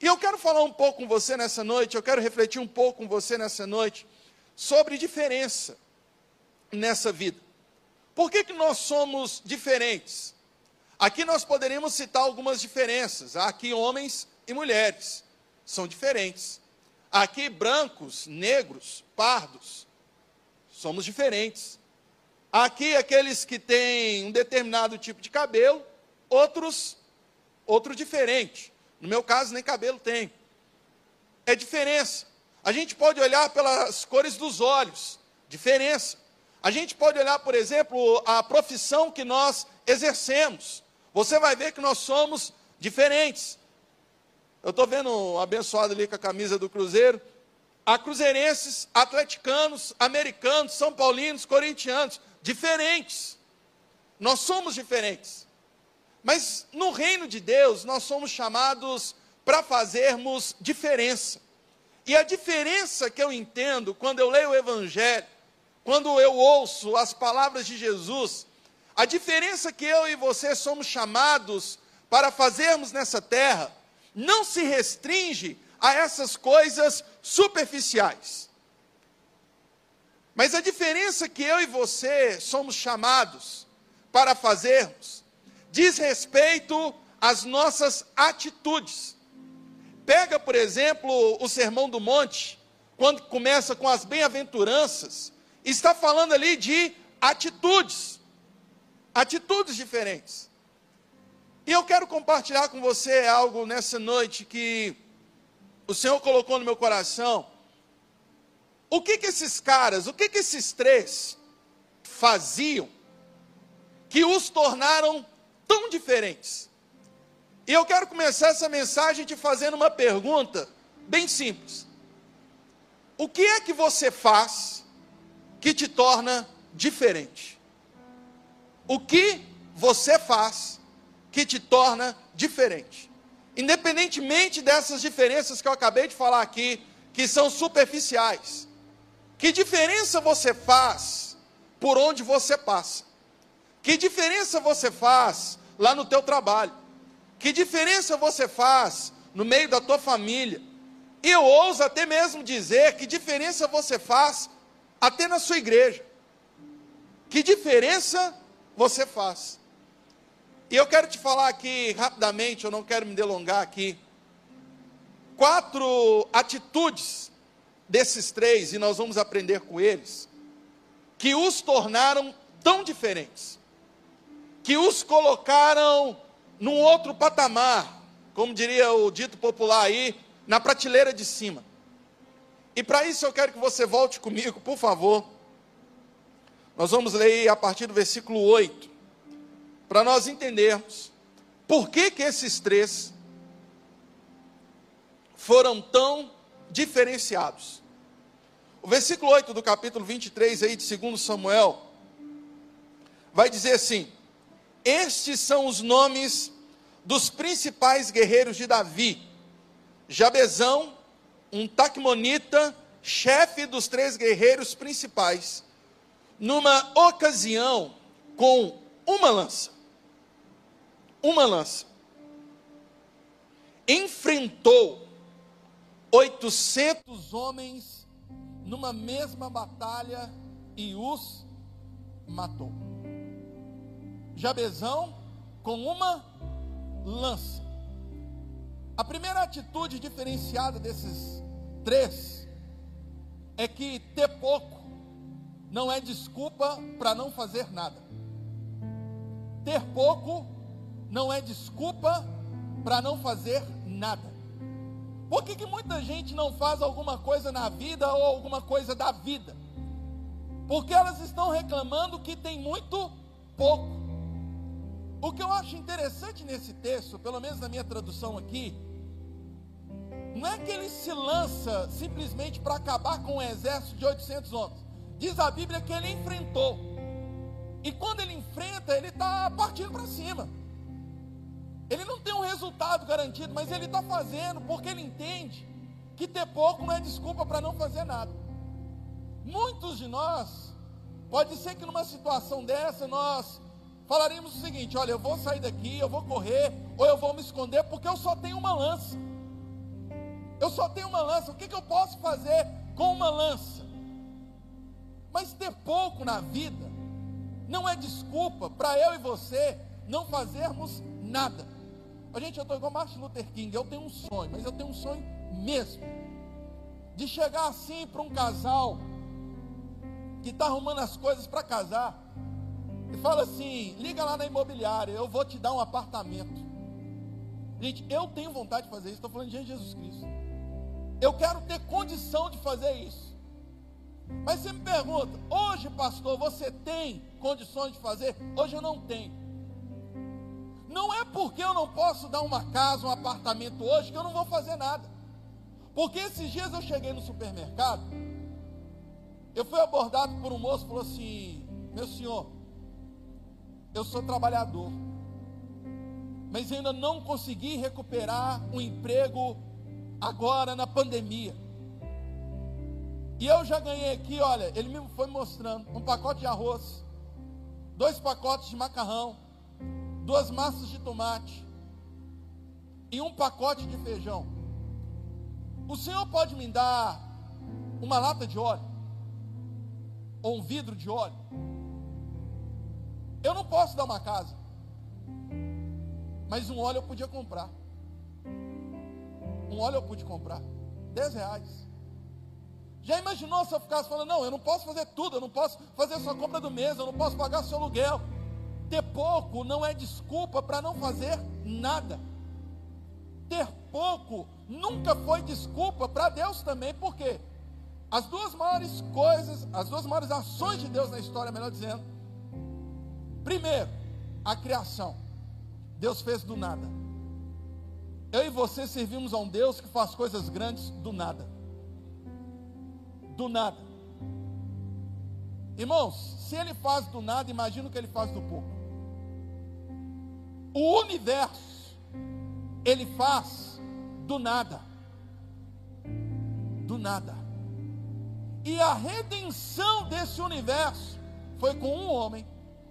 E eu quero falar um pouco com você nessa noite, eu quero refletir um pouco com você nessa noite sobre diferença nessa vida. Por que, que nós somos diferentes? Aqui nós poderíamos citar algumas diferenças. Aqui homens e mulheres, são diferentes. Aqui brancos, negros, pardos, somos diferentes. Aqui aqueles que têm um determinado tipo de cabelo, outros, outro diferente. No meu caso, nem cabelo tem. É diferença. A gente pode olhar pelas cores dos olhos, diferença. A gente pode olhar, por exemplo, a profissão que nós exercemos. Você vai ver que nós somos diferentes. Eu estou vendo um abençoado ali com a camisa do Cruzeiro. Há cruzeirenses, atleticanos, americanos, são paulinos, corintianos, diferentes. Nós somos diferentes. Mas no reino de Deus, nós somos chamados para fazermos diferença. E a diferença que eu entendo quando eu leio o Evangelho, quando eu ouço as palavras de Jesus, a diferença que eu e você somos chamados para fazermos nessa terra, não se restringe a essas coisas superficiais. Mas a diferença que eu e você somos chamados para fazermos diz respeito às nossas atitudes. Pega, por exemplo, o Sermão do Monte, quando começa com as bem-aventuranças, está falando ali de atitudes, atitudes diferentes. E eu quero compartilhar com você algo nessa noite que o Senhor colocou no meu coração. O que que esses caras, o que que esses três faziam que os tornaram tão diferentes. E eu quero começar essa mensagem te fazendo uma pergunta bem simples. O que é que você faz que te torna diferente? O que você faz que te torna diferente? Independentemente dessas diferenças que eu acabei de falar aqui, que são superficiais. Que diferença você faz por onde você passa? Que diferença você faz lá no teu trabalho? Que diferença você faz no meio da tua família? E eu ouso até mesmo dizer que diferença você faz até na sua igreja. Que diferença você faz? E eu quero te falar aqui rapidamente, eu não quero me delongar aqui. Quatro atitudes desses três, e nós vamos aprender com eles, que os tornaram tão diferentes que os colocaram num outro patamar, como diria o dito popular aí, na prateleira de cima. E para isso eu quero que você volte comigo, por favor. Nós vamos ler a partir do versículo 8, para nós entendermos por que, que esses três foram tão diferenciados. O versículo 8 do capítulo 23 aí de 2 Samuel vai dizer assim: estes são os nomes dos principais guerreiros de Davi: Jabezão, um taqumonita, chefe dos três guerreiros principais, numa ocasião com uma lança. Uma lança. Enfrentou 800 homens numa mesma batalha e os matou. Jabezão com uma lança. A primeira atitude diferenciada desses três é que ter pouco não é desculpa para não fazer nada. Ter pouco não é desculpa para não fazer nada. Por que, que muita gente não faz alguma coisa na vida ou alguma coisa da vida? Porque elas estão reclamando que tem muito pouco. O que eu acho interessante nesse texto, pelo menos na minha tradução aqui, não é que ele se lança simplesmente para acabar com um exército de 800 homens. Diz a Bíblia que ele enfrentou. E quando ele enfrenta, ele está partindo para cima. Ele não tem um resultado garantido, mas ele está fazendo porque ele entende que ter pouco não é desculpa para não fazer nada. Muitos de nós, pode ser que numa situação dessa nós falaríamos o seguinte: olha, eu vou sair daqui, eu vou correr, ou eu vou me esconder, porque eu só tenho uma lança. Eu só tenho uma lança. O que, que eu posso fazer com uma lança? Mas ter pouco na vida não é desculpa para eu e você não fazermos nada. A gente, eu estou igual Martin Luther King. Eu tenho um sonho, mas eu tenho um sonho mesmo de chegar assim para um casal que está arrumando as coisas para casar e fala assim: liga lá na imobiliária, eu vou te dar um apartamento. Gente, eu tenho vontade de fazer isso, estou falando de Jesus Cristo. Eu quero ter condição de fazer isso. Mas você me pergunta, hoje, pastor, você tem condições de fazer? Hoje eu não tenho. Não é porque eu não posso dar uma casa, um apartamento hoje, que eu não vou fazer nada. Porque esses dias eu cheguei no supermercado, eu fui abordado por um moço falou assim: Meu senhor, eu sou trabalhador, mas ainda não consegui recuperar um emprego agora na pandemia. E eu já ganhei aqui, olha, ele me foi mostrando um pacote de arroz, dois pacotes de macarrão, duas massas de tomate e um pacote de feijão. O senhor pode me dar uma lata de óleo? Ou um vidro de óleo? Eu não posso dar uma casa. Mas um óleo eu podia comprar. Um óleo eu pude comprar. 10 reais. Já imaginou se eu ficasse falando, não, eu não posso fazer tudo, eu não posso fazer a sua compra do mês, eu não posso pagar seu aluguel. Ter pouco não é desculpa para não fazer nada. Ter pouco nunca foi desculpa para Deus também, porque as duas maiores coisas, as duas maiores ações de Deus na história, melhor dizendo, primeiro, a criação. Deus fez do nada. Eu e você servimos a um Deus que faz coisas grandes do nada. Do nada. Irmãos, se ele faz do nada, imagina o que ele faz do pouco. O universo, ele faz do nada. Do nada. E a redenção desse universo foi com um homem,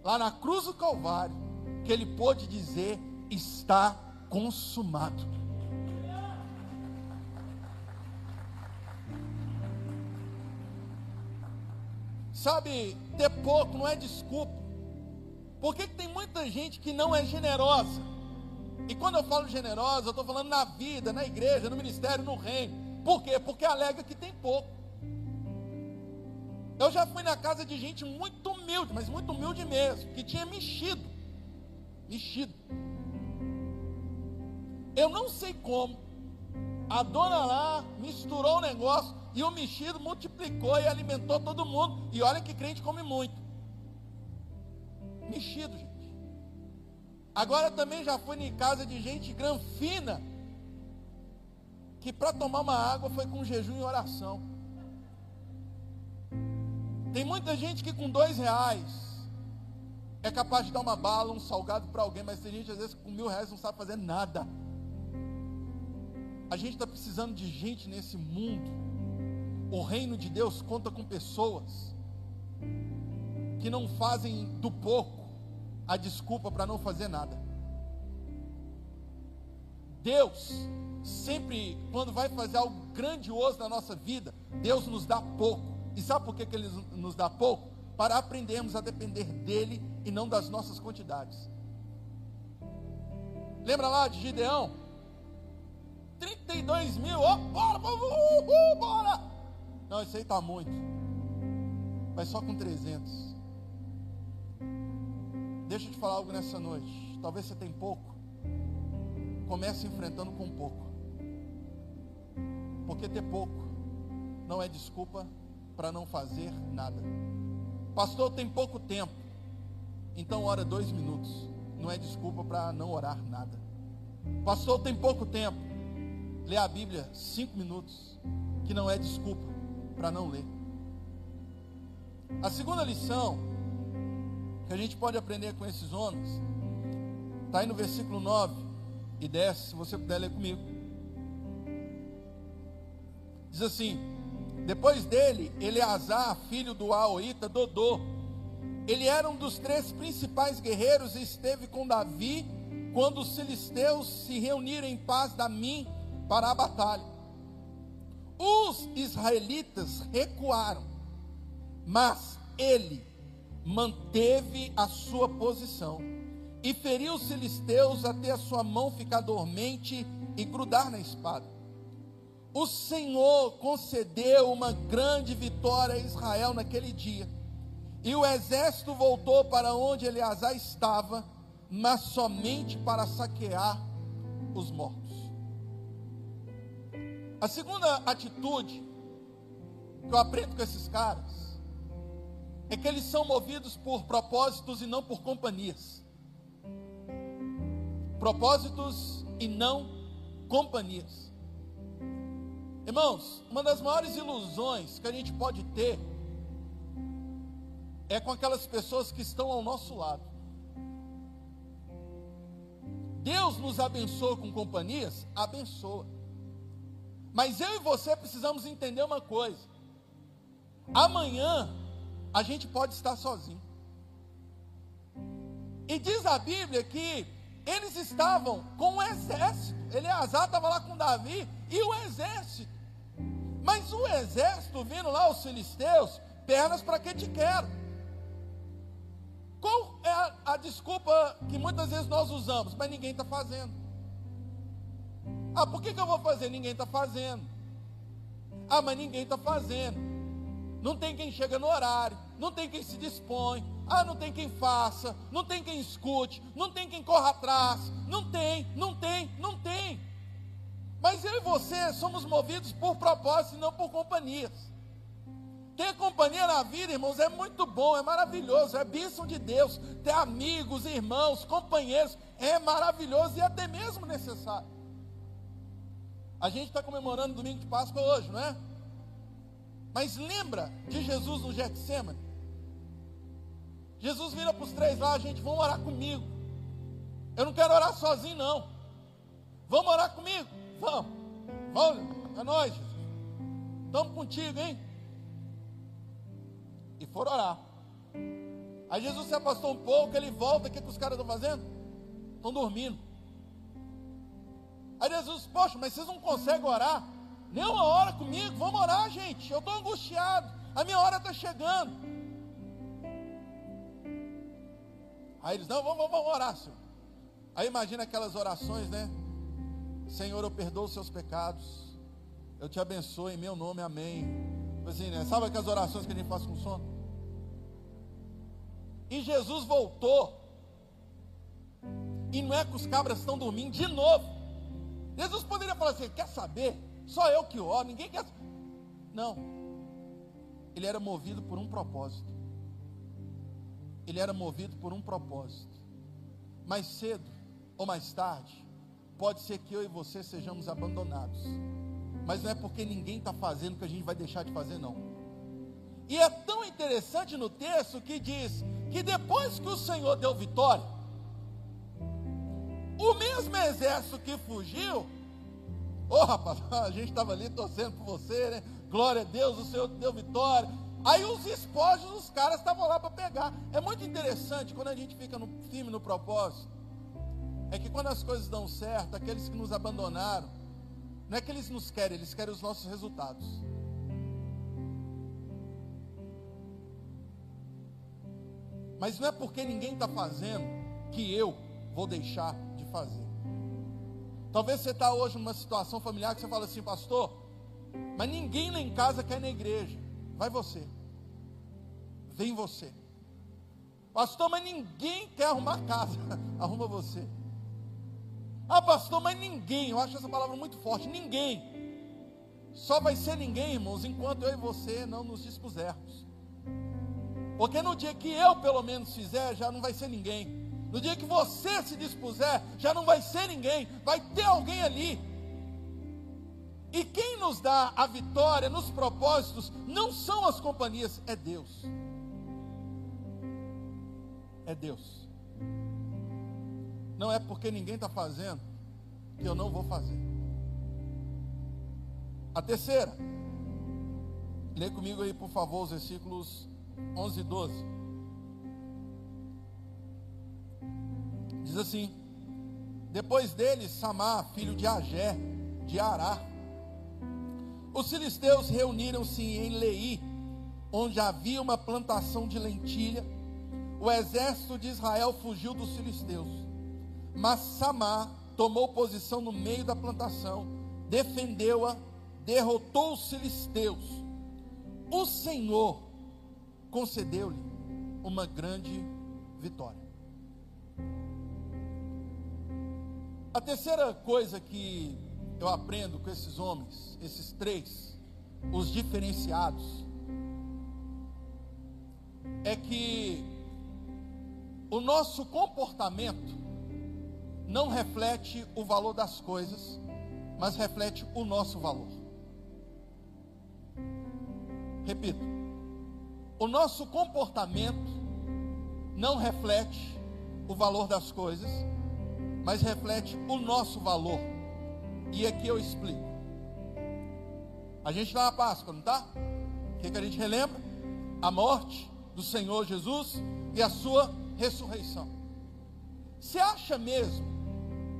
lá na cruz do Calvário, que ele pôde dizer: está consumado. Sabe, ter pouco não é desculpa. Porque tem muita gente que não é generosa. E quando eu falo generosa, eu estou falando na vida, na igreja, no ministério, no reino. Por quê? Porque alega que tem pouco. Eu já fui na casa de gente muito humilde, mas muito humilde mesmo, que tinha mexido. Mexido. Eu não sei como. A dona lá misturou o negócio e o mexido multiplicou e alimentou todo mundo. E olha que crente come muito. Mexido, gente. Agora também já fui em casa de gente granfina. Que para tomar uma água foi com jejum e oração. Tem muita gente que com dois reais é capaz de dar uma bala, um salgado para alguém, mas tem gente às vezes com mil reais não sabe fazer nada. A gente está precisando de gente nesse mundo. O reino de Deus conta com pessoas que não fazem do pouco a desculpa para não fazer nada. Deus, sempre, quando vai fazer algo grandioso na nossa vida, Deus nos dá pouco. E sabe por que, que Ele nos dá pouco? Para aprendermos a depender dEle e não das nossas quantidades. Lembra lá de Gideão? 32 mil, ó, bora, bora, bora. Não, isso aí está muito. Mas só com 300. Deixa eu te falar algo nessa noite. Talvez você tenha pouco. Comece enfrentando com pouco. Porque ter pouco não é desculpa para não fazer nada. Pastor, tem pouco tempo. Então ora dois minutos. Não é desculpa para não orar nada. Pastor, tem pouco tempo ler a Bíblia cinco minutos, que não é desculpa para não ler. A segunda lição que a gente pode aprender com esses homens está aí no versículo 9 e 10, se você puder ler comigo. Diz assim: Depois dele, Eleazar, filho do Aoíta, Dodô, ele era um dos três principais guerreiros e esteve com Davi quando os filisteus se reuniram em paz da mim para a batalha. Os israelitas recuaram, mas ele manteve a sua posição e feriu os filisteus até a sua mão ficar dormente e grudar na espada. O Senhor concedeu uma grande vitória a Israel naquele dia. E o exército voltou para onde Eleazar estava, mas somente para saquear os mortos. A segunda atitude que eu aprendo com esses caras é que eles são movidos por propósitos e não por companhias. Propósitos e não companhias. Irmãos, uma das maiores ilusões que a gente pode ter é com aquelas pessoas que estão ao nosso lado. Deus nos abençoa com companhias? Abençoa. Mas eu e você precisamos entender uma coisa. Amanhã a gente pode estar sozinho. E diz a Bíblia que eles estavam com o exército. Eleazar estava lá com Davi e o exército. Mas o exército vindo lá, os filisteus, pernas para que te quero. Qual é a, a, desculpa que muitas vezes nós usamos, mas ninguém está fazendo? Ah, por que, que eu vou fazer? Ninguém está fazendo. Ah, mas ninguém está fazendo. Não tem quem chega no horário não tem quem se dispõe, ah, não tem quem faça, não tem quem escute, não tem quem corra atrás, não tem, não tem, não tem. Mas eu e você somos movidos por propósito e não por companhias. Ter companhia na vida, irmãos, é muito bom, é maravilhoso, é bênção de Deus. Ter amigos, irmãos, companheiros, é maravilhoso e até mesmo necessário. A gente está comemorando o domingo de Páscoa hoje, não é? Mas lembra de Jesus no Getsemane? Jesus vira para os três lá, gente, vão orar comigo. Eu não quero orar sozinho, não. Vamos orar comigo? Vamos. Vamos, é nós. Estamos contigo, hein? E foram orar. Aí Jesus se afastou um pouco, ele volta, o que, que os caras estão fazendo? Estão dormindo. Aí Jesus, poxa, mas vocês não conseguem orar? Nem uma hora comigo, vamos orar, gente. Eu estou angustiado. A minha hora está chegando. Aí eles, não, vamos, vamos orar, Senhor. Aí imagina aquelas orações, né? Senhor, eu perdoo os seus pecados. Eu te abençoo em meu nome, amém. Tipo assim, né? Sabe aquelas orações que a gente faz com sono? E Jesus voltou. E não é que os cabras estão dormindo de novo. Jesus poderia falar assim: quer saber? Só eu que oro, ninguém quer. Não. Ele era movido por um propósito ele era movido por um propósito. Mais cedo ou mais tarde, pode ser que eu e você sejamos abandonados. Mas não é porque ninguém está fazendo que a gente vai deixar de fazer, não. E é tão interessante no texto que diz que depois que o Senhor deu vitória, o mesmo exército que fugiu, ô oh, rapaz, a gente estava ali torcendo por você, né? Glória a Deus, o Senhor deu vitória. Aí os espojos, os caras estavam lá para pegar. É muito interessante quando a gente fica no, firme no propósito. É que quando as coisas dão certo, aqueles que nos abandonaram, não é que eles nos querem, eles querem os nossos resultados. Mas não é porque ninguém está fazendo que eu vou deixar de fazer. Talvez você está hoje numa situação familiar que você fala assim, pastor, mas ninguém lá em casa quer ir na igreja. Vai você. Vem você. Pastor, mas ninguém quer arrumar casa. Arruma você. Ah, pastor, mas ninguém. Eu acho essa palavra muito forte. Ninguém. Só vai ser ninguém, irmãos, enquanto eu e você não nos dispusermos. Porque no dia que eu, pelo menos, fizer, já não vai ser ninguém. No dia que você se dispuser, já não vai ser ninguém. Vai ter alguém ali e quem nos dá a vitória nos propósitos não são as companhias, é Deus. É Deus. Não é porque ninguém está fazendo que eu não vou fazer. A terceira, lê comigo aí, por favor, os versículos 11 e 12. Diz assim: Depois dele, Samar, filho de Agé, de Ará, Os filisteus reuniram-se em Lei, onde havia uma plantação de lentilha. O exército de Israel fugiu dos filisteus. Mas Samar tomou posição no meio da plantação, defendeu-a, derrotou os filisteus. O Senhor concedeu-lhe uma grande vitória. A terceira coisa que eu aprendo com esses homens, esses três, os diferenciados, é que o nosso comportamento não reflete o valor das coisas, mas reflete o nosso valor. Repito, o nosso comportamento não reflete o valor das coisas, mas reflete o nosso valor. E aqui eu explico. A gente está na Páscoa, não está? O que, que a gente relembra? A morte do Senhor Jesus e a sua ressurreição. Você acha mesmo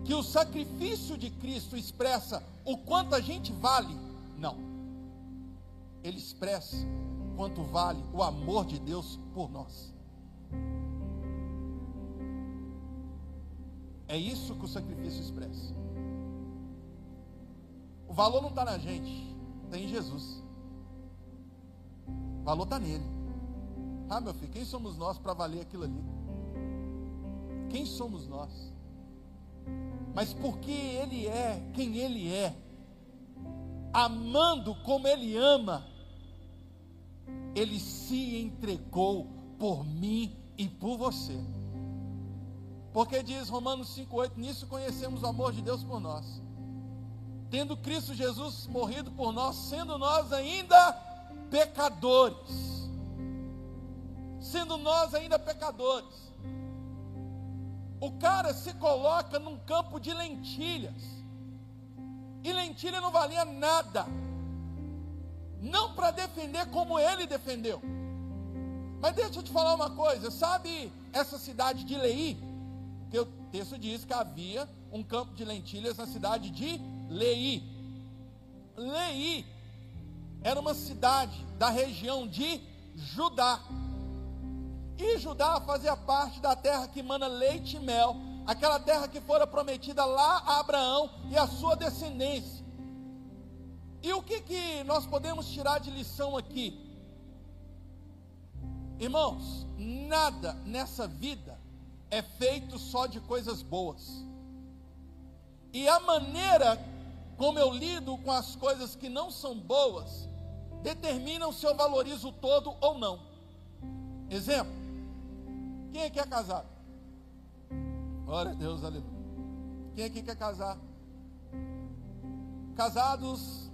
que o sacrifício de Cristo expressa o quanto a gente vale? Não. Ele expressa quanto vale o amor de Deus por nós. É isso que o sacrifício expressa. O valor não está na gente, está em Jesus. O valor está nele. Ah, meu filho, quem somos nós para valer aquilo ali? Quem somos nós? Mas porque Ele é quem Ele é, amando como Ele ama, Ele se entregou por mim e por você. Porque diz Romanos 5,8: Nisso conhecemos o amor de Deus por nós. Tendo Cristo Jesus morrido por nós, sendo nós ainda pecadores. Sendo nós ainda pecadores o cara se coloca num campo de lentilhas. E lentilha não valia nada. Não para defender como ele defendeu. Mas deixa eu te falar uma coisa, sabe essa cidade de Lei? Que o texto diz que havia um campo de lentilhas na cidade de Lei. Lei era uma cidade da região de Judá. E Judá fazia parte da terra que mana leite e mel, aquela terra que fora prometida lá a Abraão e a sua descendência. E o que, que nós podemos tirar de lição aqui? Irmãos, nada nessa vida é feito só de coisas boas. E a maneira como eu lido com as coisas que não são boas determinam se eu valorizo todo ou não. Exemplo, quem aqui é casado? Glória a Deus, aleluia. Quem aqui quer casar? Casados,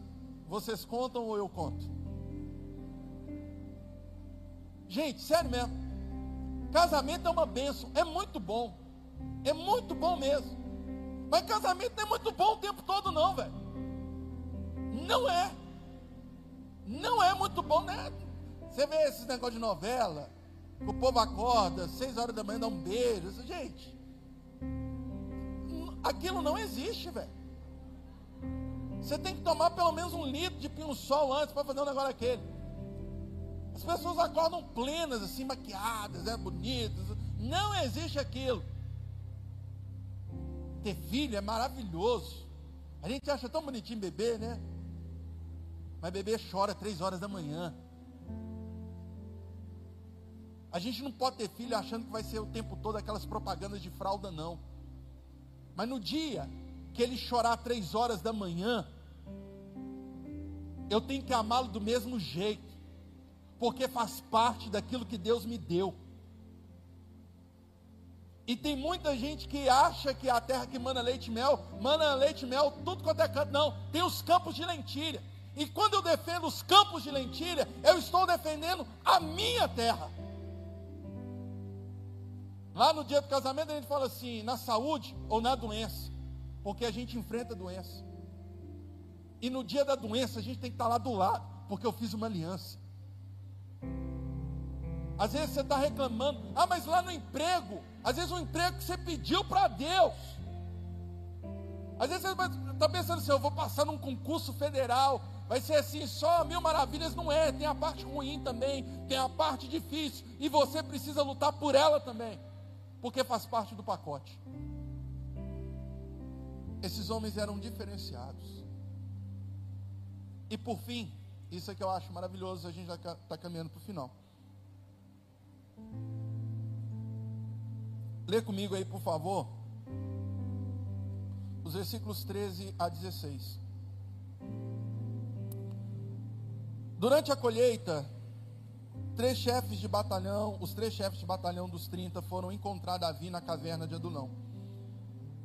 vocês contam ou eu conto? Gente, sério mesmo. Casamento é uma benção, é muito bom. É muito bom mesmo. Mas casamento não é muito bom o tempo todo, não, velho. Não é. Não é muito bom, né? Você vê esses negócios de novela, o povo acorda, seis horas da manhã, dá um beijo. Gente, aquilo não existe, velho. Você tem que tomar pelo menos um litro de pinho-sol antes para fazer um negócio daquele. As pessoas acordam plenas, assim, maquiadas, né, bonitas. Não existe aquilo. Ter filho é maravilhoso. A gente acha tão bonitinho beber, né? Mas bebê chora três horas da manhã. A gente não pode ter filho achando que vai ser o tempo todo aquelas propagandas de fralda, não. Mas no dia que ele chorar três horas da manhã, eu tenho que amá-lo do mesmo jeito, porque faz parte daquilo que Deus me deu. E tem muita gente que acha que a terra que mana leite e mel, mana leite e mel, tudo quanto é canto. Não, tem os campos de lentilha. E quando eu defendo os campos de lentilha, eu estou defendendo a minha terra. Lá no dia do casamento a gente fala assim, na saúde ou na doença, porque a gente enfrenta a doença. E no dia da doença a gente tem que estar lá do lado, porque eu fiz uma aliança. Às vezes você está reclamando, ah, mas lá no emprego, às vezes o um emprego que você pediu para Deus. Às vezes você Está pensando assim, eu vou passar num concurso federal, vai ser assim, só mil maravilhas, não é, tem a parte ruim também, tem a parte difícil, e você precisa lutar por ela também, porque faz parte do pacote. Esses homens eram diferenciados. E por fim, isso é que eu acho maravilhoso, a gente já está caminhando para o final. Lê comigo aí, por favor, os versículos 13 a 16. Durante a colheita, três chefes de batalhão, os três chefes de batalhão dos 30 foram encontrar Davi na caverna de Adulão.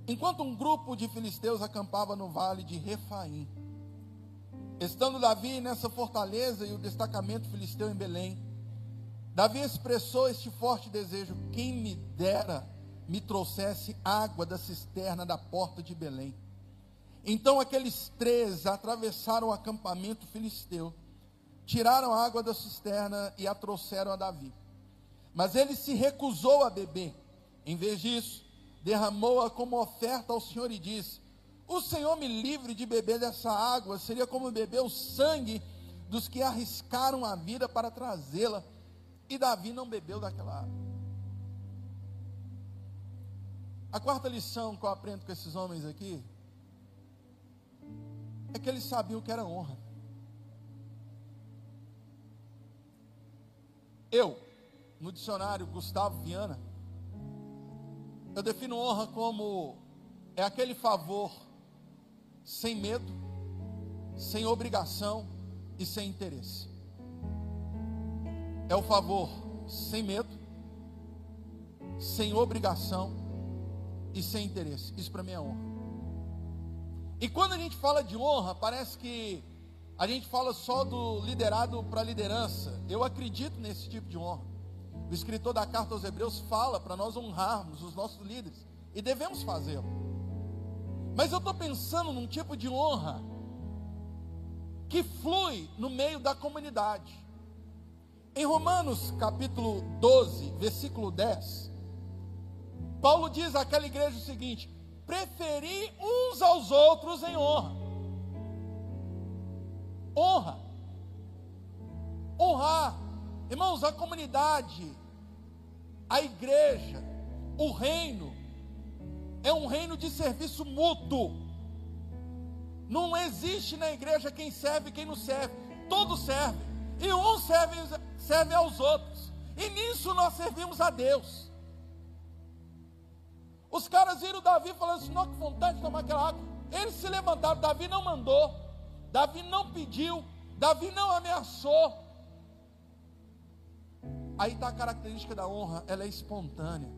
Enquanto um grupo de filisteus acampava no vale de Refaim. Estando Davi nessa fortaleza e o destacamento filisteu em Belém, Davi expressou este forte desejo: quem me dera me trouxesse água da cisterna da porta de Belém. Então aqueles três atravessaram o acampamento filisteu, tiraram a água da cisterna e a trouxeram a Davi. Mas ele se recusou a beber. Em vez disso, derramou-a como oferta ao Senhor e disse: O Senhor me livre de beber dessa água, seria como beber o sangue dos que arriscaram a vida para trazê-la. E Davi não bebeu daquela água. A quarta lição que eu aprendo com esses homens aqui é que eles sabiam o que era honra. Eu, no dicionário Gustavo Viana, eu defino honra como é aquele favor sem medo, sem obrigação e sem interesse. É o favor sem medo, sem obrigação e sem interesse. Isso para mim é honra. E quando a gente fala de honra, parece que a gente fala só do liderado para liderança. Eu acredito nesse tipo de honra. O escritor da carta aos Hebreus fala para nós honrarmos os nossos líderes e devemos fazê-lo. Mas eu estou pensando num tipo de honra que flui no meio da comunidade. Em Romanos capítulo 12, versículo 10, Paulo diz àquela igreja o seguinte: preferi uns aos outros em honra. Honra. Honrar. Irmãos, a comunidade, a igreja, o reino, é um reino de serviço mútuo. Não existe na igreja quem serve e quem não serve. Todos servem. E uns servem, servem aos outros. E nisso nós servimos a Deus. Os caras viram Davi falando assim: não, que vontade de tomar aquela água. Eles se levantaram, Davi não mandou, Davi não pediu, Davi não ameaçou. Aí está a característica da honra, ela é espontânea.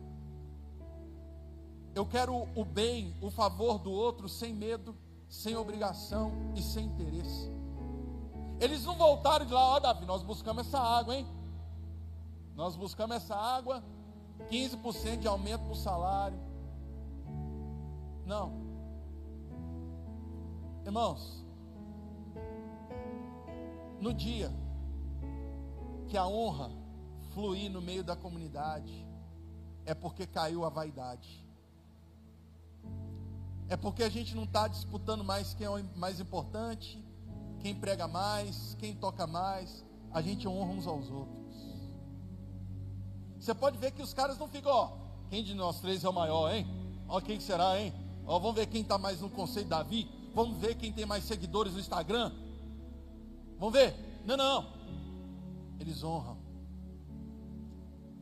Eu quero o bem, o favor do outro sem medo, sem obrigação e sem interesse. Eles não voltaram de lá, ó Davi, nós buscamos essa água, hein? Nós buscamos essa água, 15% de aumento para o salário, não. Irmãos, no dia que a honra fluir no meio da comunidade, é porque caiu a vaidade. É porque a gente não está disputando mais quem é o mais importante, quem prega mais, quem toca mais. A gente honra uns aos outros. Você pode ver que os caras não ficam, ó, quem de nós três é o maior, hein? Ó, quem será, hein? Ó, vamos ver quem está mais no conselho Davi. Vamos ver quem tem mais seguidores no Instagram. Vamos ver? Não, não. Eles honram.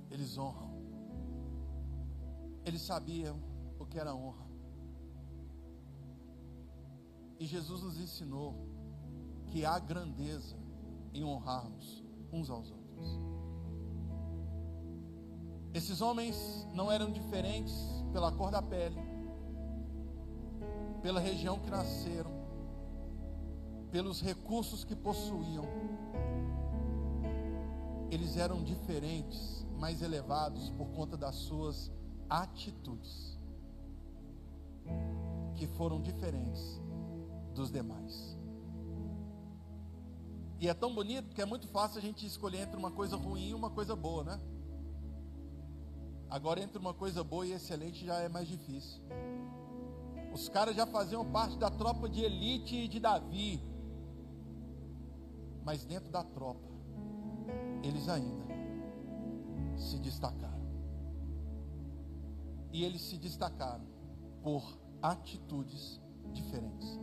Eles honram. Eles sabiam o que era honra. E Jesus nos ensinou que há grandeza em honrarmos uns aos outros. Esses homens não eram diferentes pela cor da pele, pela região que nasceram, pelos recursos que possuíam. Eles eram diferentes, mais elevados por conta das suas atitudes, que foram diferentes dos demais. E é tão bonito que é muito fácil a gente escolher entre uma coisa ruim e uma coisa boa, né? Agora, entre uma coisa boa e excelente já é mais difícil. Os caras já faziam parte da tropa de elite de Davi. Mas dentro da tropa, eles ainda se destacaram. E eles se destacaram por atitudes diferentes.